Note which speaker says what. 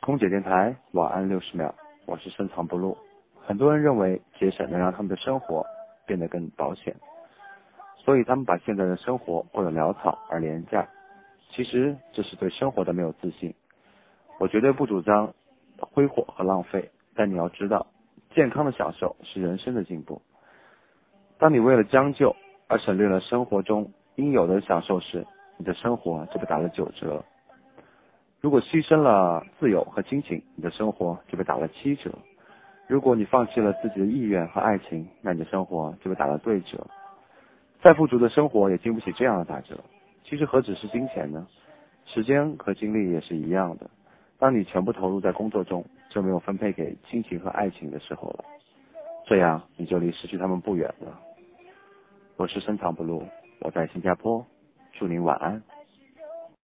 Speaker 1: 空姐电台晚安六十秒，我是深藏不露。很多人认为节省能让他们的生活变得更保险，所以他们把现在的生活过得潦草而廉价。其实这是对生活的没有自信。我绝对不主张挥霍和浪费，但你要知道，健康的享受是人生的进步。当你为了将就而省略了生活中应有的享受时，你的生活就被打了九折。如果牺牲了自由和亲情，你的生活就被打了七折；如果你放弃了自己的意愿和爱情，那你的生活就被打了对折。再富足的生活也经不起这样的打折。其实何止是金钱呢？时间和精力也是一样的。当你全部投入在工作中，就没有分配给亲情和爱情的时候了。这样你就离失去他们不远了。我是深藏不露，我在新加坡，祝您晚安。